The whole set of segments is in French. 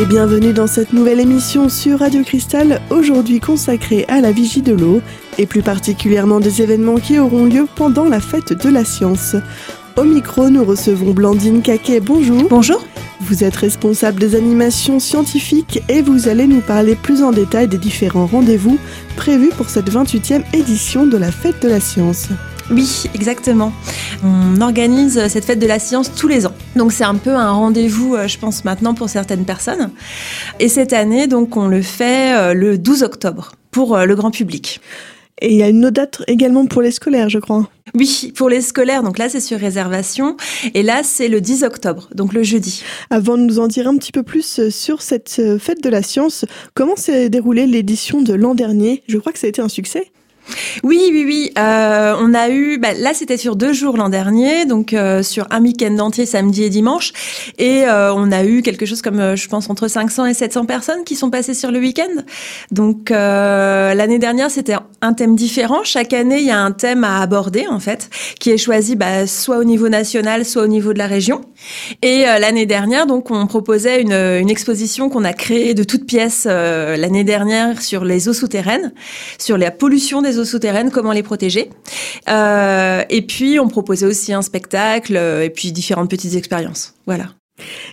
et bienvenue dans cette nouvelle émission sur Radio Cristal, aujourd'hui consacrée à la vigie de l'eau et plus particulièrement des événements qui auront lieu pendant la fête de la science. Au micro, nous recevons Blandine Caquet. Bonjour. Bonjour. Vous êtes responsable des animations scientifiques et vous allez nous parler plus en détail des différents rendez-vous prévus pour cette 28e édition de la fête de la science. Oui, exactement. On organise cette fête de la science tous les ans. Donc c'est un peu un rendez-vous, euh, je pense maintenant pour certaines personnes. Et cette année, donc on le fait euh, le 12 octobre pour euh, le grand public. Et il y a une autre date également pour les scolaires, je crois. Oui, pour les scolaires, donc là c'est sur réservation. Et là c'est le 10 octobre, donc le jeudi. Avant de nous en dire un petit peu plus sur cette fête de la science, comment s'est déroulée l'édition de l'an dernier? Je crois que ça a été un succès. Oui, oui, oui. Euh, on a eu, bah, là c'était sur deux jours l'an dernier, donc euh, sur un week-end entier, samedi et dimanche, et euh, on a eu quelque chose comme, je pense, entre 500 et 700 personnes qui sont passées sur le week-end. Donc l'année dernière c'était un thème différent. Chaque année il y a un thème à aborder en fait, qui est choisi bah, soit au niveau national, soit au niveau de la région. Et l'année dernière, donc on proposait une, une exposition qu'on a créée de toutes pièces l'année dernière sur les eaux souterraines, sur la pollution des eaux souterraines, comment les protéger. Euh, et puis, on proposait aussi un spectacle euh, et puis différentes petites expériences. Voilà.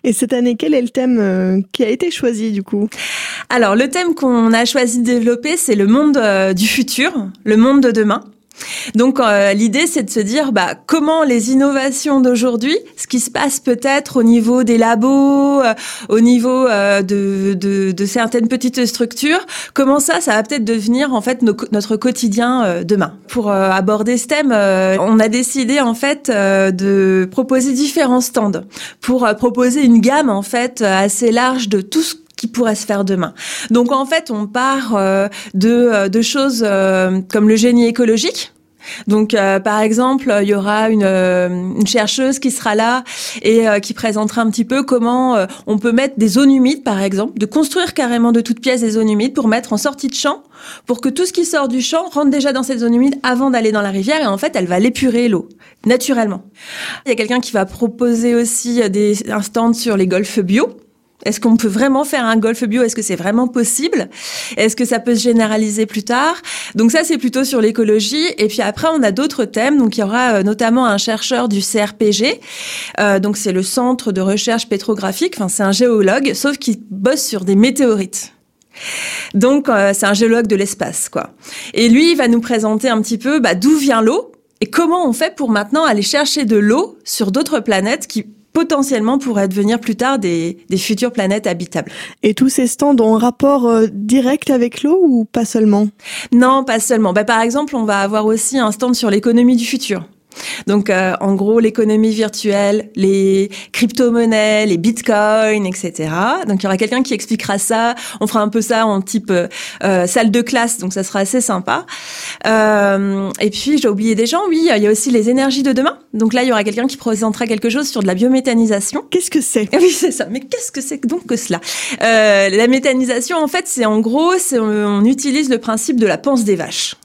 Et cette année, quel est le thème euh, qui a été choisi du coup? Alors, le thème qu'on a choisi de développer, c'est le monde du futur, le monde de demain. Donc euh, l'idée c'est de se dire bah, comment les innovations d'aujourd'hui, ce qui se passe peut-être au niveau des labos, euh, au niveau euh, de, de, de, certaines petites structures, comment ça ça va peut-être devenir en fait notre quotidien demain. Pour aborder ce thème, on a décidé en fait de proposer différents stands pour proposer une gamme en fait assez large de tout ce qui pourrait se faire demain. Donc en fait, on part de, de choses comme le génie écologique, donc, euh, par exemple, il y aura une, euh, une, chercheuse qui sera là et euh, qui présentera un petit peu comment on peut mettre des zones humides, par exemple, de construire carrément de toutes pièces des zones humides pour mettre en sortie de champ, pour que tout ce qui sort du champ rentre déjà dans cette zone humide avant d'aller dans la rivière et en fait, elle va l'épurer l'eau naturellement. Il y a quelqu'un qui va proposer aussi des, un sur les golfs bio. Est-ce qu'on peut vraiment faire un golf bio? Est-ce que c'est vraiment possible? Est-ce que ça peut se généraliser plus tard? Donc ça, c'est plutôt sur l'écologie. Et puis après, on a d'autres thèmes. Donc il y aura euh, notamment un chercheur du CRPG. Euh, donc c'est le Centre de recherche pétrographique. Enfin, c'est un géologue, sauf qu'il bosse sur des météorites. Donc euh, c'est un géologue de l'espace, quoi. Et lui, il va nous présenter un petit peu bah, d'où vient l'eau et comment on fait pour maintenant aller chercher de l'eau sur d'autres planètes qui potentiellement pourraient devenir plus tard des, des futures planètes habitables. Et tous ces stands ont un rapport euh, direct avec l'eau ou pas seulement? Non, pas seulement. Bah, par exemple, on va avoir aussi un stand sur l'économie du futur. Donc, euh, en gros, l'économie virtuelle, les crypto-monnaies, les bitcoins, etc. Donc, il y aura quelqu'un qui expliquera ça. On fera un peu ça en type euh, euh salle de classe, donc ça sera assez sympa. Euh, et puis, j'ai oublié des gens, oui, il y a aussi les énergies de demain. Donc là, il y aura quelqu'un qui présentera quelque chose sur de la biométhanisation. Qu'est-ce que c'est? Oui, c'est ça. Mais qu'est-ce que c'est donc que cela? La méthanisation, en fait, c'est en gros, on utilise le principe de la panse des vaches.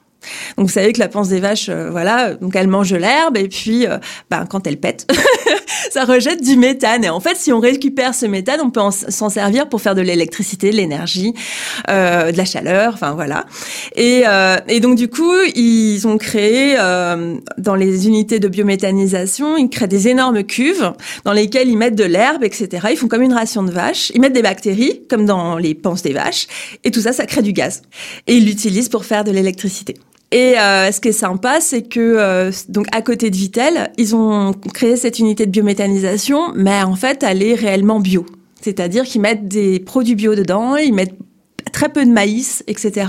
Donc vous savez que la panse des vaches, euh, voilà, donc elle mange l'herbe et puis, euh, ben, quand elle pète, ça rejette du méthane. Et en fait, si on récupère ce méthane, on peut s'en servir pour faire de l'électricité, de l'énergie, euh, de la chaleur, enfin voilà. Et, et, donc du coup, ils ont créé dans les unités de biométhanisation, ils créent des énormes cuves dans lesquelles ils mettent de l'herbe, etc. Ils font comme une ration de vache. Ils mettent des bactéries, comme dans les panses des vaches, et tout ça, ça crée du gaz. Et ils l'utilisent pour faire de l'électricité. Et euh, ce qui est sympa, c'est que euh, donc à côté de Vitel, ils ont créé cette unité de biométhanisation, mais en fait, elle est réellement bio. C'est-à-dire qu'ils mettent des produits bio dedans, ils mettent très peu de maïs, etc.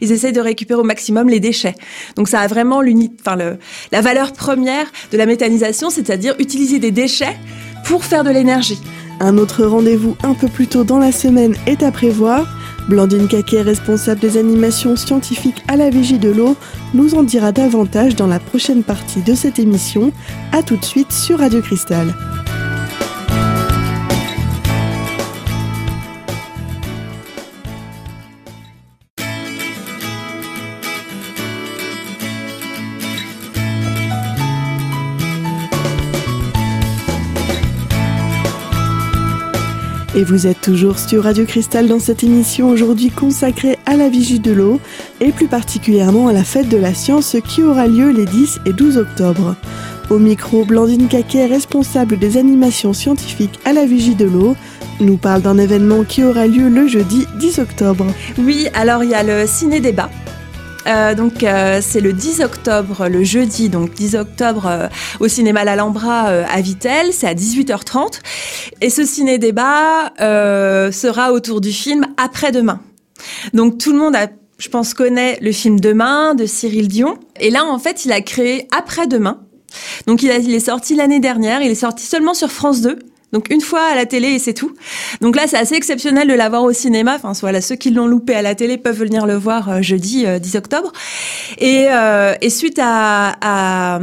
Ils essayent de récupérer au maximum les déchets. Donc ça a vraiment enfin le, la valeur première de la méthanisation, c'est-à-dire utiliser des déchets pour faire de l'énergie. Un autre rendez-vous un peu plus tôt dans la semaine est à prévoir. Blandine Caquet, responsable des animations scientifiques à la Vigie de l'eau, nous en dira davantage dans la prochaine partie de cette émission. A tout de suite sur Radio Cristal. Et vous êtes toujours sur Radio Cristal dans cette émission aujourd'hui consacrée à la vigie de l'eau et plus particulièrement à la fête de la science qui aura lieu les 10 et 12 octobre. Au micro, Blandine Caquet, responsable des animations scientifiques à la vigie de l'eau, nous parle d'un événement qui aura lieu le jeudi 10 octobre. Oui, alors il y a le ciné-débat euh, donc euh, c'est le 10 octobre, le jeudi, donc 10 octobre euh, au cinéma L'Alhambra à Vitel, c'est à 18h30. Et ce ciné-débat sera autour du film Après-demain. Donc tout le monde a je pense, connaît le film Demain de Cyril Dion. Et là, en fait, il a créé Après-demain. Donc, il, il est sorti l'année dernière. Il est sorti seulement sur France 2. Donc une fois à la télé et c'est tout. Donc là, c'est assez exceptionnel de l'avoir au cinéma. Enfin, voilà, ceux qui l'ont loupé à la télé peuvent venir le voir euh, jeudi 10 euh, octobre. Et, euh, et suite à, à,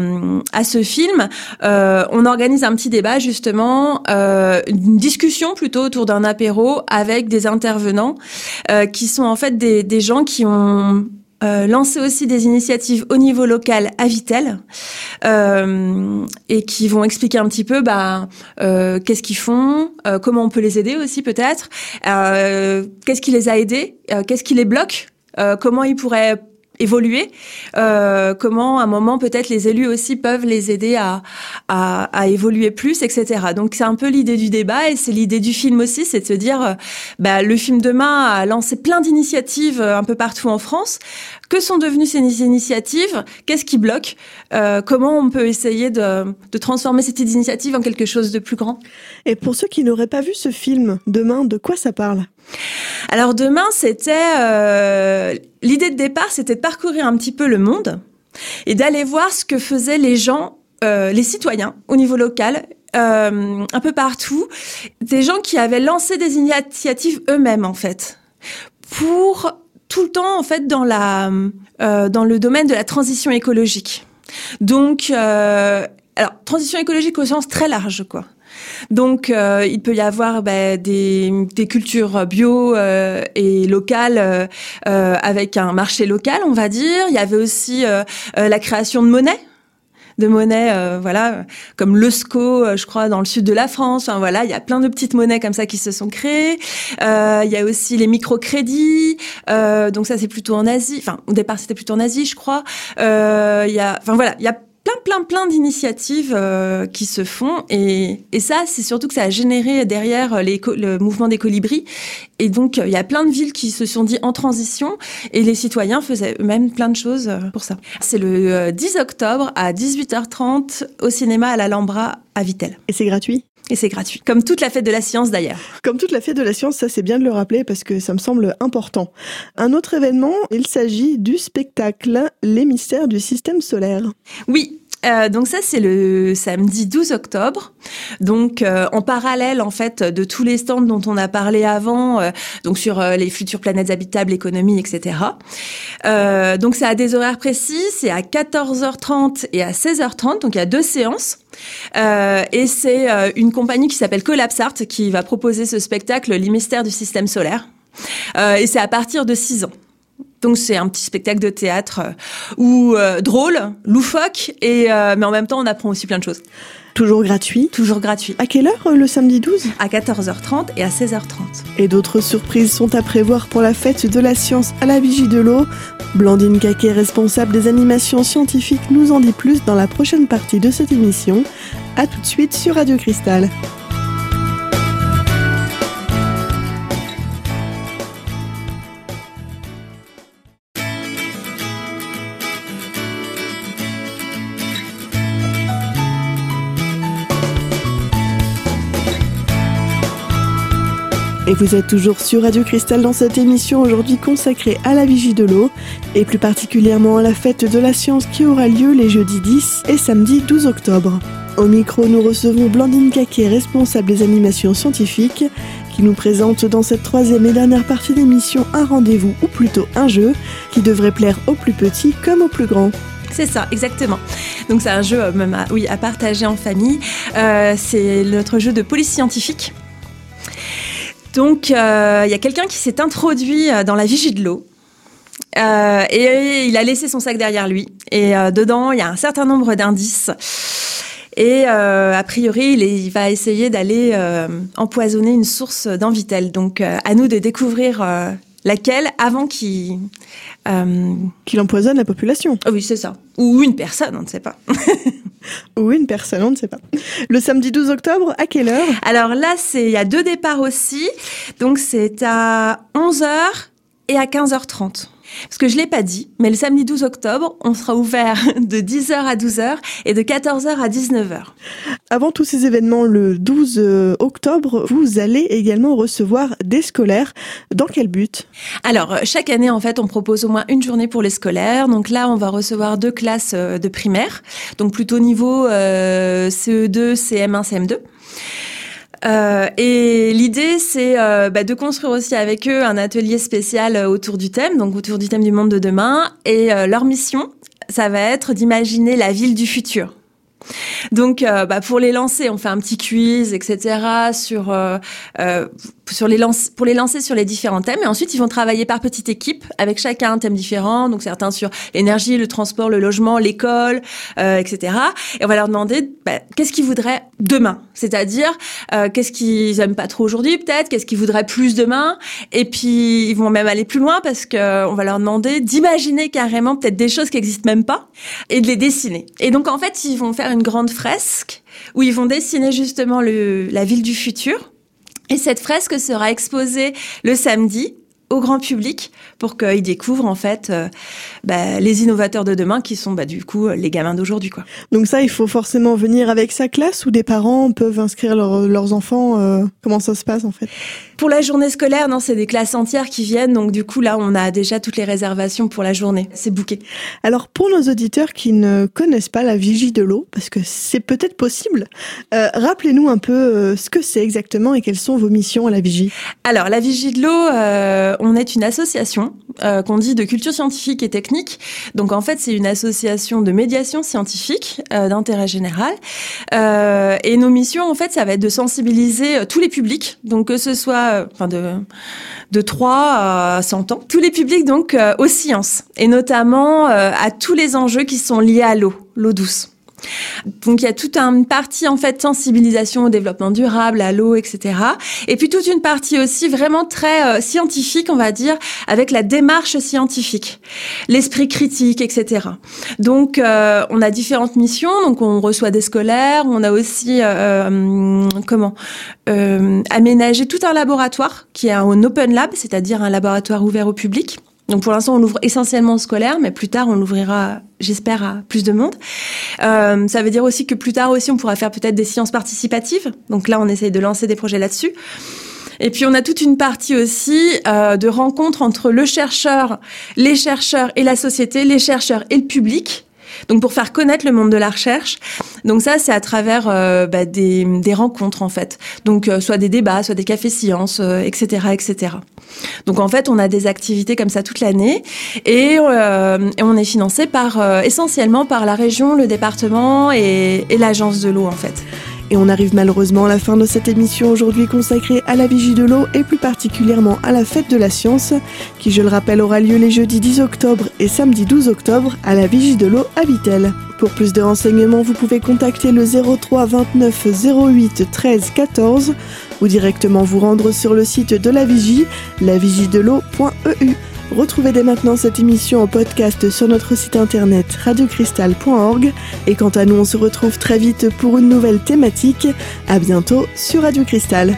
à, ce film, on organise un petit débat justement, une discussion plutôt autour d'un apéro avec des intervenants qui sont en fait des, des gens qui ont euh, lancer aussi des initiatives au niveau local à Vitel euh, et qui vont expliquer un petit peu bah, euh, qu'est-ce qu'ils font, euh, comment on peut les aider aussi peut-être, euh, qu'est-ce qui les a aidés, qu'est-ce qui les bloque, comment ils pourraient évoluer, euh, comment à un moment peut-être les élus aussi peuvent les aider à, à, à évoluer plus, etc. Donc c'est un peu l'idée du débat et c'est l'idée du film aussi, c'est de se dire, euh, bah, le film demain a lancé plein d'initiatives euh, un peu partout en France. Que sont devenues ces initiatives? Qu'est-ce qui bloque? Euh, Comment on peut essayer de, de transformer cette initiative en quelque chose de plus grand? Et pour ceux qui n'auraient pas vu ce film, demain, de quoi ça parle? Alors demain, c'était euh, l'idée de départ, c'était de parcourir un petit peu le monde et d'aller voir ce que faisaient les gens, euh, les citoyens au niveau local. Euh, un peu partout, des gens qui avaient lancé des initiatives eux-mêmes en fait, pour tout le temps en fait dans la dans le domaine de la transition écologique. Donc alors transition écologique au sens très large quoi. Donc, euh, il peut y avoir bah, des, des, cultures bio euh, et locales euh, avec un marché local, on va dire. Il y avait aussi la création de monnaie de monnaie, voilà, comme le SCO, je crois, dans le sud de la France. Enfin, voilà, il y a plein de petites monnaies comme ça qui se sont créées. il y a aussi les microcrédits. donc ça, c'est plutôt en Asie. Enfin, au départ, c'était plutôt en Asie, je crois. il y a, enfin voilà, il y a plein, plein, plein d'initiatives euh, qui se font. Et, et ça, c'est surtout que ça a généré derrière les, le mouvement des colibris. Et donc, il y a plein de villes qui se sont dit en transition et les citoyens faisaient eux-mêmes plein de choses euh, pour ça. C'est le 10 euh, octobre à 18h30 au cinéma à l'Alhambra à Vitel. Et c'est gratuit? Et c'est gratuit. Comme toute la fête de la science d'ailleurs. Comme toute la fête de la science, ça c'est bien de le rappeler parce que ça me semble important. Un autre événement, il s'agit du spectacle Les mystères du système solaire. Oui, euh, donc ça c'est le samedi 12 octobre. Donc euh, en parallèle en fait de tous les stands dont on a parlé avant, euh, donc sur les futures planètes habitables, l'économie, etc. donc c'est à des horaires précis, c'est à 14h30 et à 16h30. Donc il y a deux séances. et c'est une compagnie qui s'appelle Collapsart qui va proposer ce spectacle, Les mystères du système solaire. et c'est à partir de 6 ans. Donc c'est un petit spectacle de théâtre euh, ou euh, drôle, loufoque, et euh, mais en même temps on apprend aussi plein de choses. Toujours gratuit? Toujours gratuit. À quelle heure le samedi 12 À 14h30 et à 16h30. Et d'autres surprises sont à prévoir pour la fête de la science à la vigie de l'eau. Blandine Caquet, responsable des animations scientifiques, nous en dit plus dans la prochaine partie de cette émission. A tout de suite sur Radio Cristal. Et vous êtes toujours sur Radio Cristal dans cette émission aujourd'hui consacrée à la vigie de l'eau et plus particulièrement à la fête de la science qui aura lieu les jeudis 10 et samedi 12 octobre. Au micro, nous recevons Blandine Caquet, responsable des animations scientifiques, qui nous présente dans cette troisième et dernière partie d'émission un rendez-vous ou plutôt un jeu qui devrait plaire aux plus petits comme aux plus grands. C'est ça, exactement. Donc c'est un jeu euh, même à, partager en famille. Euh, c'est notre jeu de police scientifique. Donc, euh, il y a quelqu'un qui s'est introduit euh, dans la vigie de l'eau. Euh, et il a laissé son sac derrière lui. Et dedans, il y a un certain nombre d'indices. Et a priori, il, va essayer d'aller empoisonner une source d'Envitel. Donc à nous de découvrir laquelle avant qu'il qu'il empoisonne la population. Ah oui, c'est ça. Ou une personne, on ne sait pas. Ou une personne, on ne sait pas. Le samedi 12 octobre, à quelle heure? Alors là, c'est il y a deux départs aussi. Donc c'est à 11h et à 15h30. Parce que je l'ai pas dit, mais le samedi 12 octobre, on sera ouvert de 10h à 12h et de 14h à 19h. Avant tous ces événements, le 12 euh, octobre, vous allez également recevoir des scolaires. Dans quel but? Alors, chaque année, en fait, on propose au moins une journée pour les scolaires. Donc là, on va recevoir deux classes euh, de primaire, donc plutôt niveau euh, CE2, CM1, CM2. Euh, et l'idée, c'est euh, bah, de construire aussi avec eux un atelier spécial euh, autour du thème, donc autour du thème du monde de demain. Et leur mission, ça va être d'imaginer la ville du futur. Donc, bah, pour les lancer, on fait un petit quiz, etc. sur sur les pour les lancer sur les différents thèmes. Et ensuite, ils vont travailler par petite équipe avec chacun un thème différent. Donc, certains sur l'énergie, le transport, le logement, l'école, euh, etc. Et on va leur demander bah, qu'est-ce qu'ils voudraient demain. C'est-à-dire, euh, qu'est-ce qu'ils aiment pas trop aujourd'hui, peut-être, qu'est-ce qu'ils voudraient plus demain. Et puis, ils vont même aller plus loin parce que on va leur demander d'imaginer carrément peut-être des choses qui existent même pas et de les dessiner. Et donc, en fait, ils vont faire une grande fresque où ils vont dessiner justement le, la ville du futur et cette fresque sera exposée le samedi au grand public pour qu'ils découvrent en fait euh, bah, les innovateurs de demain qui sont bah, du coup les gamins d'aujourd'hui quoi. Donc ça il faut forcément venir avec sa classe ou des parents peuvent inscrire leurs enfants euh, comment ça se passe en fait? Pour la journée scolaire non c'est des classes entières qui viennent donc du coup là on a déjà toutes les réservations pour la journée c'est bouquet. Alors pour nos auditeurs qui ne connaissent pas la vigie de l'eau parce que c'est peut-être possible euh, rappelez-nous un peu ce que c'est exactement et quelles sont vos missions à la vigie? Alors la vigie de l'eau on est une association euh, qu'on dit de culture scientifique et technique. Donc en fait, c'est une association de médiation scientifique euh, d'intérêt général. Euh, et nos missions, en fait, ça va être de sensibiliser tous les publics, donc que ce soit enfin de de 3 à 100 ans, tous les publics donc aux sciences et notamment à tous les enjeux qui sont liés à l'eau, l'eau douce. Donc il y a toute une partie en fait sensibilisation au développement durable, à l'eau, etc. Et puis toute une partie aussi vraiment très euh, scientifique, on va dire, avec la démarche scientifique, l'esprit critique, etc. Donc euh, on a différentes missions. Donc on reçoit des scolaires, on a aussi euh, comment aménagé tout un laboratoire qui est un open lab, c'est-à-dire un laboratoire ouvert au public donc pour l'instant, on l'ouvre essentiellement scolaire, mais plus tard, on l'ouvrira, j'espère, à plus de monde. Euh, ça veut dire aussi que plus tard aussi, on pourra faire peut-être des sciences participatives. Donc là, on essaye de lancer des projets là-dessus. Et puis on a toute une partie aussi euh, de rencontres entre le chercheur, les chercheurs et la société, les chercheurs et le public. Donc pour faire connaître le monde de la recherche. Donc ça, c'est à travers euh, bah, des, des, rencontres en fait. Donc euh, soit des débats, soit des cafés sciences, etc., etc. Donc en fait, on a des activités comme ça toute l'année et, euh, on est financé par euh, essentiellement par la région, le département et, et l'agence de l'eau en fait. Et on arrive malheureusement à la fin de cette émission aujourd'hui consacrée à la vigie de l'eau et plus particulièrement à la fête de la science, qui je le rappelle aura lieu les jeudis 10 octobre et samedi 12 octobre à la vigie de l'eau à Vitel. Pour plus de renseignements, vous pouvez contacter le 03 29 08 13 14 ou directement vous rendre sur le site de la vigie, lavigiedel'eau.eu. Retrouvez dès maintenant cette émission en podcast sur notre site internet radiocristal.org. Et quant à nous, on se retrouve très vite pour une nouvelle thématique. À bientôt sur Radio Cristal.